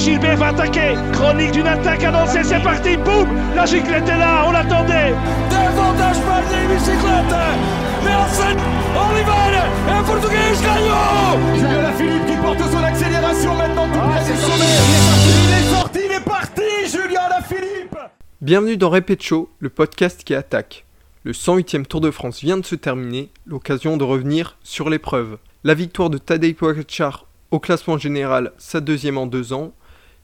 Gilbert va attaquer. Chronique d'une attaque annoncée, c'est parti. Boum La giclette est là, on l'attendait. Dévoltage par les bicyclettes. Nelson Oliveira et Portugais gagnant. Julien Philippe qui porte son accélération maintenant tout près du sommet. Il est sorti, il est sorti, il est parti, Julien Philippe. Bienvenue dans Répète Show, le podcast qui attaque. Le 108e Tour de France vient de se terminer, l'occasion de revenir sur l'épreuve. La victoire de Tadej Pogacar au classement général, sa deuxième en deux ans.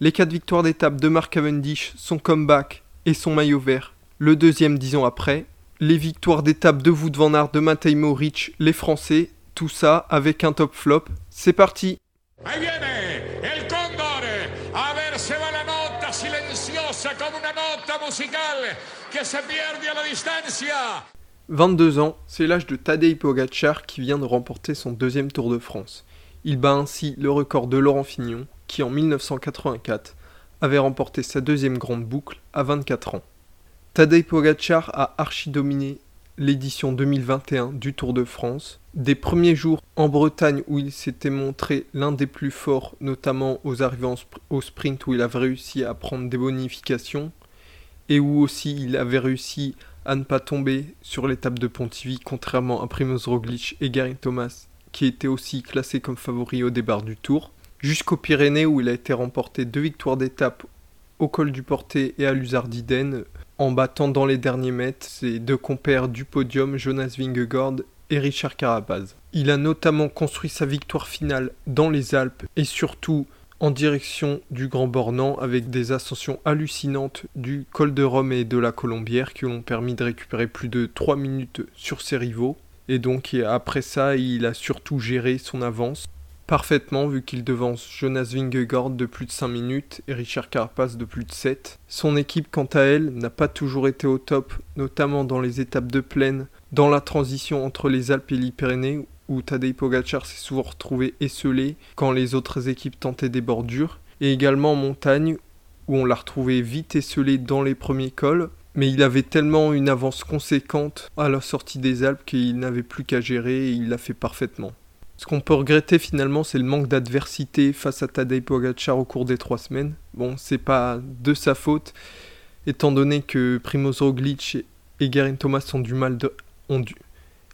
Les quatre victoires d'étape de Mark Cavendish, son comeback et son maillot vert, le deuxième dix ans après. Les victoires d'étape de Wout van Aert, de Matej Rich, les Français, tout ça avec un top flop. C'est parti. 22 ans, c'est l'âge de Tadej Pogacar qui vient de remporter son deuxième Tour de France. Il bat ainsi le record de Laurent Fignon, qui en 1984 avait remporté sa deuxième grande boucle à 24 ans. Tadej Pogacar a archi-dominé l'édition 2021 du Tour de France. Des premiers jours en Bretagne où il s'était montré l'un des plus forts, notamment aux arrivées au sprint où il avait réussi à prendre des bonifications, et où aussi il avait réussi à ne pas tomber sur l'étape de Pontivy, contrairement à Primoz Roglic et Gary Thomas, qui étaient aussi classés comme favoris au départ du Tour, jusqu'aux Pyrénées où il a été remporté deux victoires d'étape au col du Porté et à l'Usardiden, en battant dans les derniers mètres ses deux compères du podium, Jonas Vingegaard et Richard Carapaz. Il a notamment construit sa victoire finale dans les Alpes et surtout en direction du Grand Bornand avec des ascensions hallucinantes du col de Rome et de la Colombière qui ont permis de récupérer plus de 3 minutes sur ses rivaux. Et donc après ça, il a surtout géré son avance parfaitement vu qu'il devance Jonas Vingegaard de plus de 5 minutes et Richard Carapaz de plus de 7. Son équipe quant à elle n'a pas toujours été au top, notamment dans les étapes de plaine, dans la transition entre les Alpes et les Pyrénées où Tadej Pogacar s'est souvent retrouvé esselé quand les autres équipes tentaient des bordures, et également en montagne où on l'a retrouvé vite esselé dans les premiers cols, mais il avait tellement une avance conséquente à la sortie des Alpes qu'il n'avait plus qu'à gérer et il l'a fait parfaitement. Ce qu'on peut regretter finalement, c'est le manque d'adversité face à Tadej Pogacar au cours des trois semaines. Bon, c'est pas de sa faute, étant donné que Primoz Roglic et Geraint Thomas ont du mal de, ont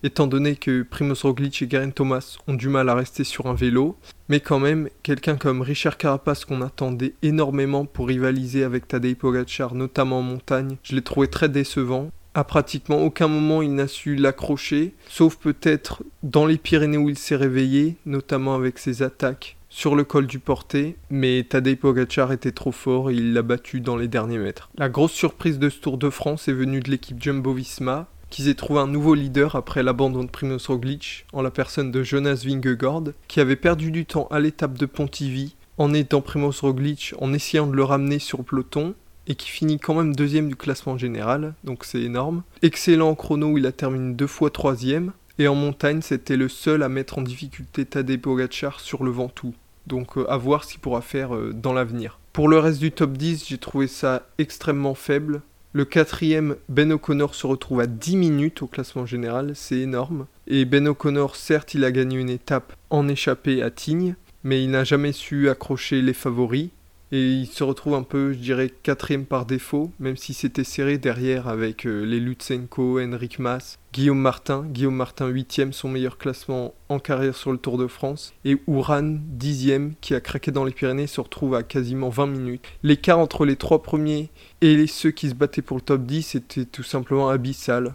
étant donné que Primoz Roglic et Geraint Thomas ont du mal à rester sur un vélo, mais quand même, quelqu'un comme Richard Carapaz qu'on attendait énormément pour rivaliser avec Tadej Pogacar, notamment en montagne, je l'ai trouvé très décevant. À pratiquement aucun moment il n'a su l'accrocher, sauf peut-être dans les Pyrénées où il s'est réveillé, notamment avec ses attaques sur le col du Porté, mais Tadej Pogacar était trop fort et il l'a battu dans les derniers mètres. La grosse surprise de ce Tour de France est venue de l'équipe Jumbo-Visma, qu'ils aient trouvé un nouveau leader après l'abandon de Primoz Roglic, en la personne de Jonas Vingegaard, qui avait perdu du temps à l'étape de Pontivy en aidant Primoz Roglic en essayant de le ramener sur peloton, et qui finit quand même deuxième du classement général, donc c'est énorme. Excellent en chrono, il a terminé deux fois troisième, et en montagne, c'était le seul à mettre en difficulté Tadej Pogacar sur le Ventoux. Donc euh, à voir ce qu'il pourra faire euh, dans l'avenir. Pour le reste du top 10, j'ai trouvé ça extrêmement faible. Le quatrième, Ben O'Connor, se retrouve à 10 minutes au classement général, c'est énorme. Et Ben O'Connor, certes, il a gagné une étape en échappée à Tignes, mais il n'a jamais su accrocher les favoris. Et il se retrouve un peu, je dirais, quatrième par défaut, même si c'était serré derrière avec euh, les Lutsenko, Henrik Mas, Guillaume Martin. Guillaume Martin, huitième, son meilleur classement en carrière sur le Tour de France. Et Ouran, dixième, qui a craqué dans les Pyrénées, se retrouve à quasiment 20 minutes. L'écart entre les trois premiers et ceux qui se battaient pour le top 10 était tout simplement abyssal.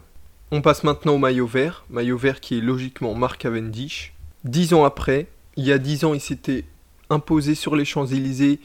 On passe maintenant au maillot vert. Maillot vert qui est logiquement Mark Cavendish. Dix ans après, il y a dix ans, il s'était imposé sur les Champs-Élysées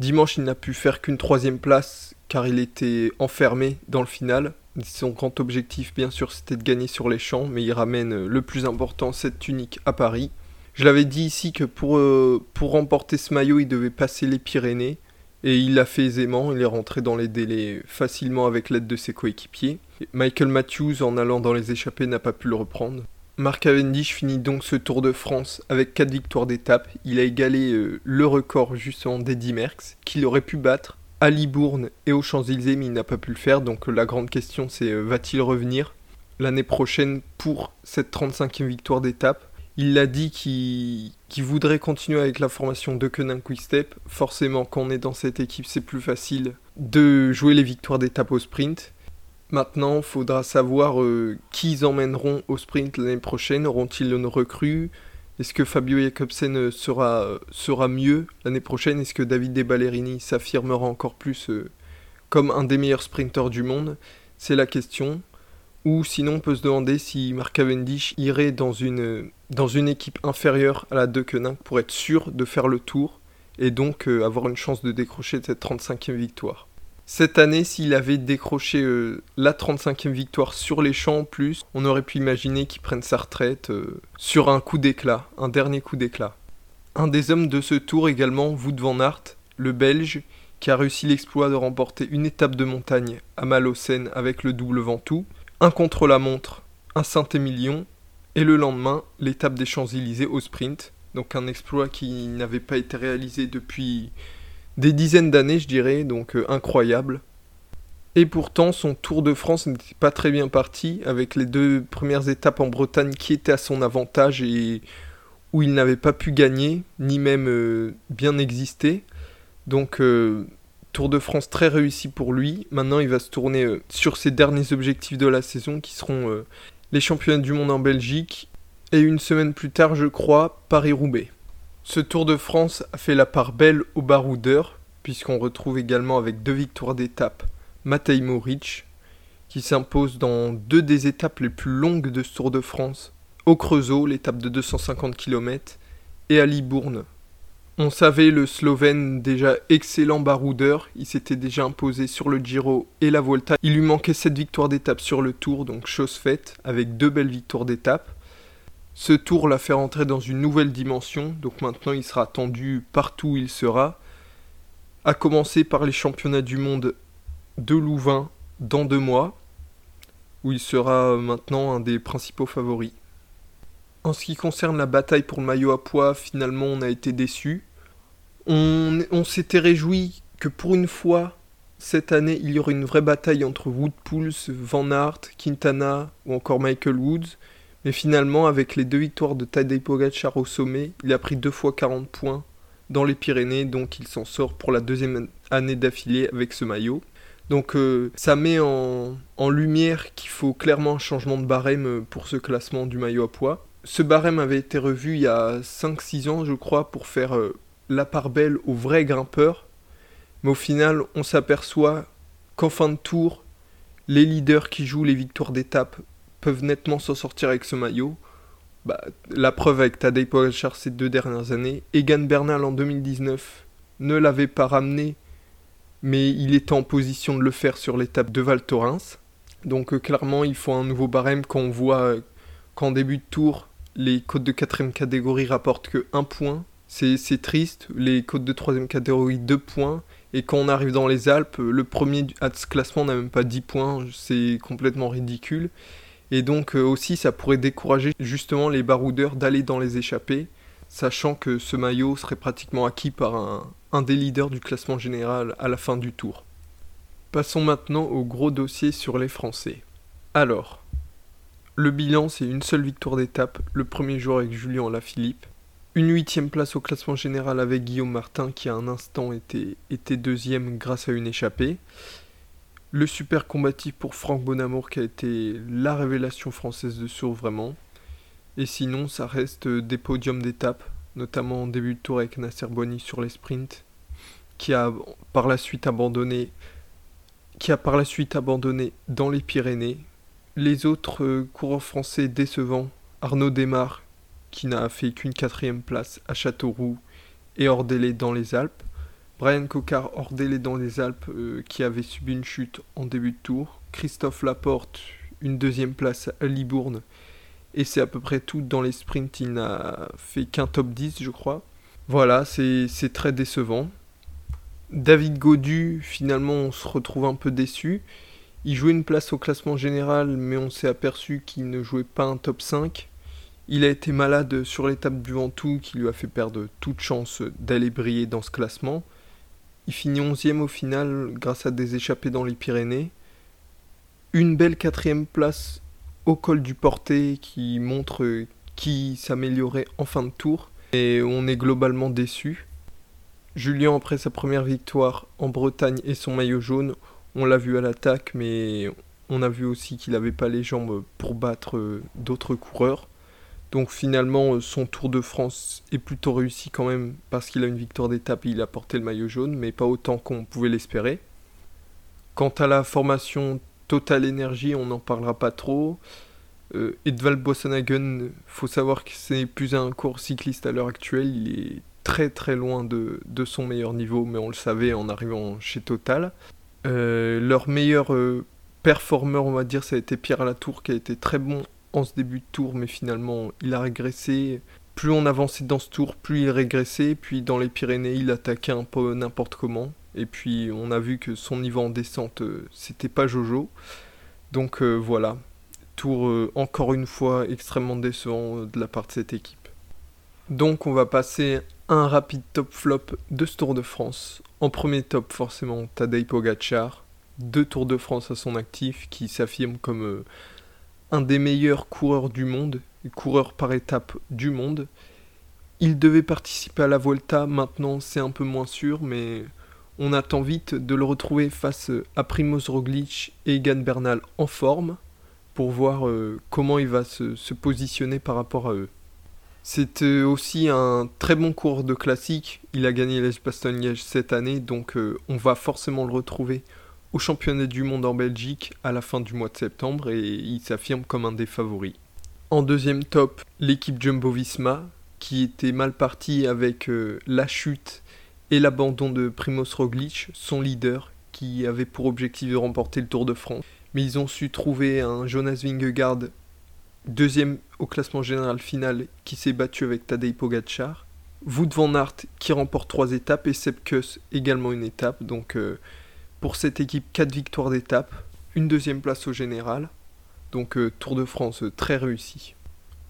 Dimanche, il n'a pu faire qu'une troisième place car il était enfermé dans le final. Son grand objectif, bien sûr, c'était de gagner sur les champs, mais il ramène le plus important, cette tunique à Paris. Je l'avais dit ici que pour, euh, pour remporter ce maillot, il devait passer les Pyrénées. Et il l'a fait aisément, il est rentré dans les délais facilement avec l'aide de ses coéquipiers. Michael Matthews, en allant dans les échappées, n'a pas pu le reprendre. Mark Cavendish finit donc ce Tour de France avec 4 victoires d'étape. Il a égalé euh, le record justement d'Eddie Merckx, qu'il aurait pu battre à Libourne et aux Champs-Élysées, mais il n'a pas pu le faire. Donc la grande question c'est euh, va-t-il revenir l'année prochaine pour cette 35e victoire d'étape? Il l'a dit qu'il voudrait continuer avec la formation de Kenin Quick Step. Forcément, quand on est dans cette équipe, c'est plus facile de jouer les victoires d'étape au sprint. Maintenant, faudra savoir euh, qui ils emmèneront au sprint l'année prochaine. Auront-ils une recrue? Est-ce que Fabio Jacobsen euh, sera, sera mieux l'année prochaine? Est-ce que David De Ballerini s'affirmera encore plus euh, comme un des meilleurs sprinteurs du monde? C'est la question. Ou sinon, on peut se demander si Mark Cavendish irait dans une, dans une équipe inférieure à la de Koenig pour être sûr de faire le tour et donc avoir une chance de décrocher cette 35e victoire. Cette année, s'il avait décroché euh, la 35e victoire sur les champs en plus, on aurait pu imaginer qu'il prenne sa retraite euh, sur un coup d'éclat, un dernier coup d'éclat. Un des hommes de ce tour également, Wout van Aert, le Belge, qui a réussi l'exploit de remporter une étape de montagne à Malocène avec le double Ventoux, un contre-la-montre à Saint-Émilion, et le lendemain, l'étape des Champs-Élysées au sprint, donc un exploit qui n'avait pas été réalisé depuis des dizaines d'années, je dirais, donc euh, incroyable. Et pourtant, son Tour de France n'était pas très bien parti, avec les deux premières étapes en Bretagne qui étaient à son avantage et où il n'avait pas pu gagner, ni même euh, bien exister. Donc, euh, Tour de France très réussi pour lui. Maintenant, il va se tourner sur ses derniers objectifs de la saison, qui seront les championnats du monde en Belgique, et une semaine plus tard, je crois, Paris-Roubaix. Ce Tour de France a fait la part belle aux baroudeurs, puisqu'on retrouve également avec deux victoires d'étape Matej Moric, qui s'impose dans deux des étapes les plus longues de ce Tour de France, au Creusot, l'étape de 250 km, et à Libourne. On savait le Slovène déjà excellent baroudeur, il s'était déjà imposé sur le Giro et la Volta. Il lui manquait cette victoire d'étape sur le Tour, donc chose faite, avec deux belles victoires d'étape. Ce tour l'a fait rentrer dans une nouvelle dimension, donc maintenant il sera attendu partout où il sera, à commencer par les championnats du monde de Louvain dans deux mois, où il sera maintenant un des principaux favoris. En ce qui concerne la bataille pour le maillot à poids, finalement on a été déçu. On, s'était réjoui que pour une fois, cette année, il y aurait une vraie bataille entre Wood Van Aert, Quintana ou encore Michael Woods. Mais finalement, avec les deux victoires de Tadej Pogacar au sommet, il a pris deux fois 40 points dans les Pyrénées, donc il s'en sort pour la deuxième année d'affilée avec ce maillot. Donc euh, ça met en, lumière qu'il faut clairement un changement de barème pour ce classement du maillot à poids. Ce barème avait été revu il y a 5-6 ans, je crois, pour faire euh, la part belle aux vrais grimpeurs. Mais au final, on s'aperçoit qu'en fin de tour, les leaders qui jouent les victoires d'étape peuvent nettement s'en sortir avec ce maillot. Bah, la preuve avec Tadej Pogacar ces deux dernières années. Egan Bernal en 2019 ne l'avait pas ramené, mais il était en position de le faire sur l'étape de Val Thorens. Donc euh, clairement, il faut un nouveau barème quand on voit euh, qu'en début de tour, les côtes de 4 catégorie rapportent que 1 point. C'est triste, les côtes de 3 catégorie 2 points. Et quand on arrive dans les Alpes, le premier à ce classement n'a même pas 10 points, c'est complètement ridicule. Et donc euh, aussi ça pourrait décourager justement les baroudeurs d'aller dans les échappées, sachant que ce maillot serait pratiquement acquis par un, des leaders du classement général à la fin du tour. Passons maintenant au gros dossier sur les Français. Alors, le bilan c'est une seule victoire d'étape le premier jour avec Julien Lafilippe, une huitième place au classement général avec Guillaume Martin qui à un instant était, était deuxième grâce à une échappée, le super combatif pour Franck Bonamour qui a été la révélation française de Sour vraiment. Et sinon, ça reste des podiums d'étape, notamment en début de tour avec Nasser Boigny sur les sprints, qui a par la suite abandonné, qui a par la suite abandonné dans les Pyrénées. Les autres euh, coureurs français décevants, Arnaud Desmar, qui n'a fait qu'une quatrième place à Châteauroux et hors dans les Alpes. Brian Cocard hors délai dans les Alpes euh, qui avait subi une chute en début de tour. Christophe Laporte, une deuxième place à Libourne. Et c'est à peu près tout dans les sprints. Il n'a fait qu'un top 10, je crois. Voilà, c'est très décevant. David Godu, finalement, on se retrouve un peu déçu. Il jouait une place au classement général, mais on s'est aperçu qu'il ne jouait pas un top 5. Il a été malade sur l'étape du Ventoux qui lui a fait perdre toute chance d'aller briller dans ce classement. Il finit 11e au final grâce à des échappées dans les Pyrénées. Une belle quatrième place au col du Porté qui montre qui s'améliorait en fin de tour. Et on est globalement déçu. Julien, après sa première victoire en Bretagne et son maillot jaune, on l'a vu à l'attaque, mais on a vu aussi qu'il n'avait pas les jambes pour battre euh, d'autres coureurs. Donc finalement, euh, son Tour de France est plutôt réussi quand même parce qu'il a une victoire d'étape et il a porté le maillot jaune, mais pas autant qu'on pouvait l'espérer. Quant à la formation Total Energy, on n'en parlera pas trop. Euh, Edvald Boasson-Hagen, faut savoir que c'est plus un court cycliste à l'heure actuelle. Il est très très loin de, son meilleur niveau, mais on le savait en arrivant chez Total. Euh, leur meilleur euh, performeur, on va dire, ça a été Pierre Latour, qui a été très bon en ce début de tour, mais finalement il a régressé. Plus on avançait dans ce tour, plus il régressait. Puis dans les Pyrénées, il attaquait un peu n'importe comment. Et puis on a vu que son niveau en descente, euh, c'était pas Jojo. Donc voilà, tour encore une fois extrêmement décevant de la part de cette équipe. Donc on va passer un rapide top flop de ce Tour de France. En premier top, forcément, Tadej Pogacar. Deux Tours de France à son actif qui s'affirme comme euh, un des meilleurs coureurs du monde, coureur par étape du monde. Il devait participer à la Volta, maintenant c'est un peu moins sûr, mais on attend vite de le retrouver face à Primoz Roglic et Egan Bernal en forme pour voir euh, comment il va se positionner par rapport à eux. C'était aussi un très bon cours de classique. Il a gagné les bastogne liège cette année, donc euh, on va forcément le retrouver au championnat du monde en Belgique à la fin du mois de septembre et il s'affirme comme un des favoris. En deuxième top, l'équipe Jumbo Visma qui était mal partie avec euh, la chute et l'abandon de Primoz Roglic, son leader, qui avait pour objectif de remporter le Tour de France. Mais ils ont su trouver un Jonas Vingegaard deuxième au classement général final qui s'est battu avec Tadej Pogacar. Wout van Aert qui remporte trois étapes et Sepp également une étape. Donc euh, pour cette équipe, quatre victoires d'étape, une deuxième place au général. Donc euh, Tour de France euh, très réussi.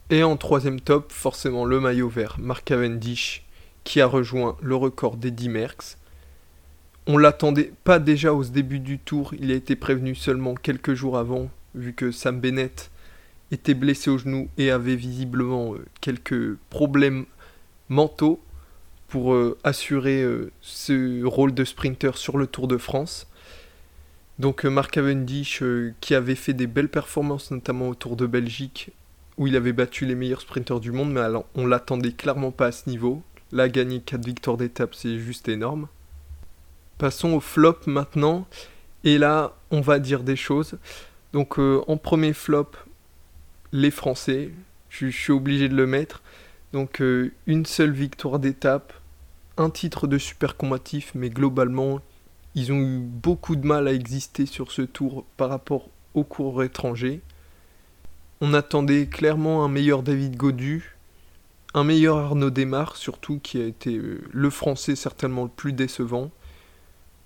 Et en troisième top, forcément le maillot vert, Mark Cavendish, qui a rejoint le record d'Eddie Merckx. On l'attendait pas déjà au début du tour, il a été prévenu seulement quelques jours avant, vu que Sam Bennett était blessé au genou et avait visiblement euh, quelques problèmes mentaux pour euh, assurer euh, ce rôle de sprinter sur le Tour de France. Donc Mark Cavendish qui avait fait des belles performances notamment au Tour de Belgique où il avait battu les meilleurs sprinters du monde mais alors, on l'attendait clairement pas à ce niveau. Là gagner 4 victoires d'étape c'est juste énorme. Passons au flop maintenant et là on va dire des choses. Donc en premier flop les Français. Je, suis obligé de le mettre. Donc euh, une seule victoire d'étape, un titre de super combatif, mais globalement, ils ont eu beaucoup de mal à exister sur ce tour par rapport aux coureurs étrangers. On attendait clairement un meilleur David Godu, un meilleur Arnaud Desmar, surtout qui a été euh, le français certainement le plus décevant.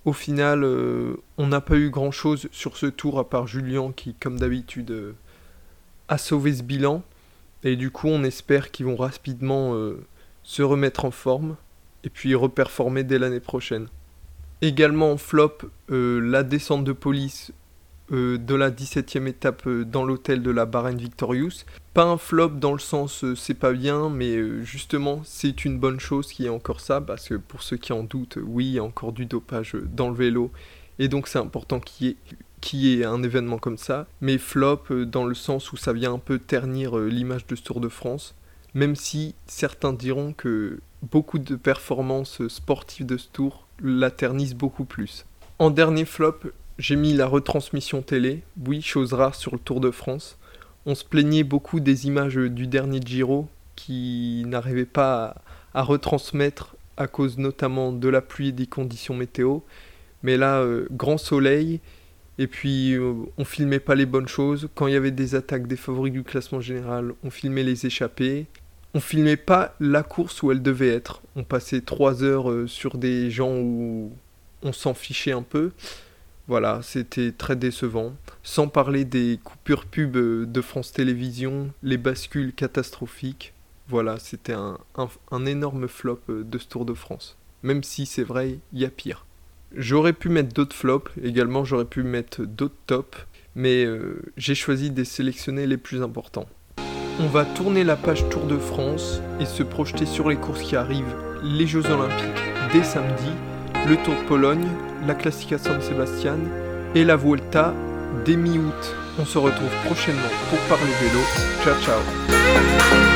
Au final, euh, on n'a pas eu grand chose sur ce tour à part Julien qui, comme d'habitude, à sauver ce bilan. Et du coup, on espère qu'ils vont rapidement euh, se remettre en forme et puis reperformer dès l'année prochaine. Également en flop, euh, la descente de police euh, de la 17e étape dans l'hôtel de la Bahrain Victorious. Pas un flop dans le sens c'est pas bien, mais justement c'est une bonne chose qu'il y ait encore ça, parce que pour ceux qui en doutent, oui, il y a encore du dopage dans le vélo, et donc c'est important qu'il y ait qui est un événement comme ça, mais flop euh, dans le sens où ça vient un peu ternir euh, l'image de ce Tour de France, même si certains diront que beaucoup de performances sportives de ce Tour la ternissent beaucoup plus. En dernier flop, j'ai mis la retransmission télé, oui, chose rare sur le Tour de France. On se plaignait beaucoup des images du dernier Giro qui n'arrivaient pas à, retransmettre à cause notamment de la pluie et des conditions météo. Mais là, euh, grand soleil, et puis euh, on filmait pas les bonnes choses. Quand il y avait des attaques des favoris du classement général, on filmait les échappées. On filmait pas la course où elle devait être. On passait trois heures euh, sur des gens où on s'en fichait un peu. Voilà, c'était très décevant. Sans parler des coupures pub euh, de France Télévisions, les bascules catastrophiques. Voilà, c'était un, un énorme flop de ce Tour de France. Même si c'est vrai, il y a pire. J'aurais pu mettre d'autres flops, également j'aurais pu mettre d'autres tops, mais euh, j'ai choisi de sélectionner les plus importants. On va tourner la page Tour de France et se projeter sur les courses qui arrivent, les Jeux Olympiques dès samedi, le Tour de Pologne, la Classica San Sebastian et la Vuelta dès mi-août. On se retrouve prochainement pour parler vélo. Ciao ciao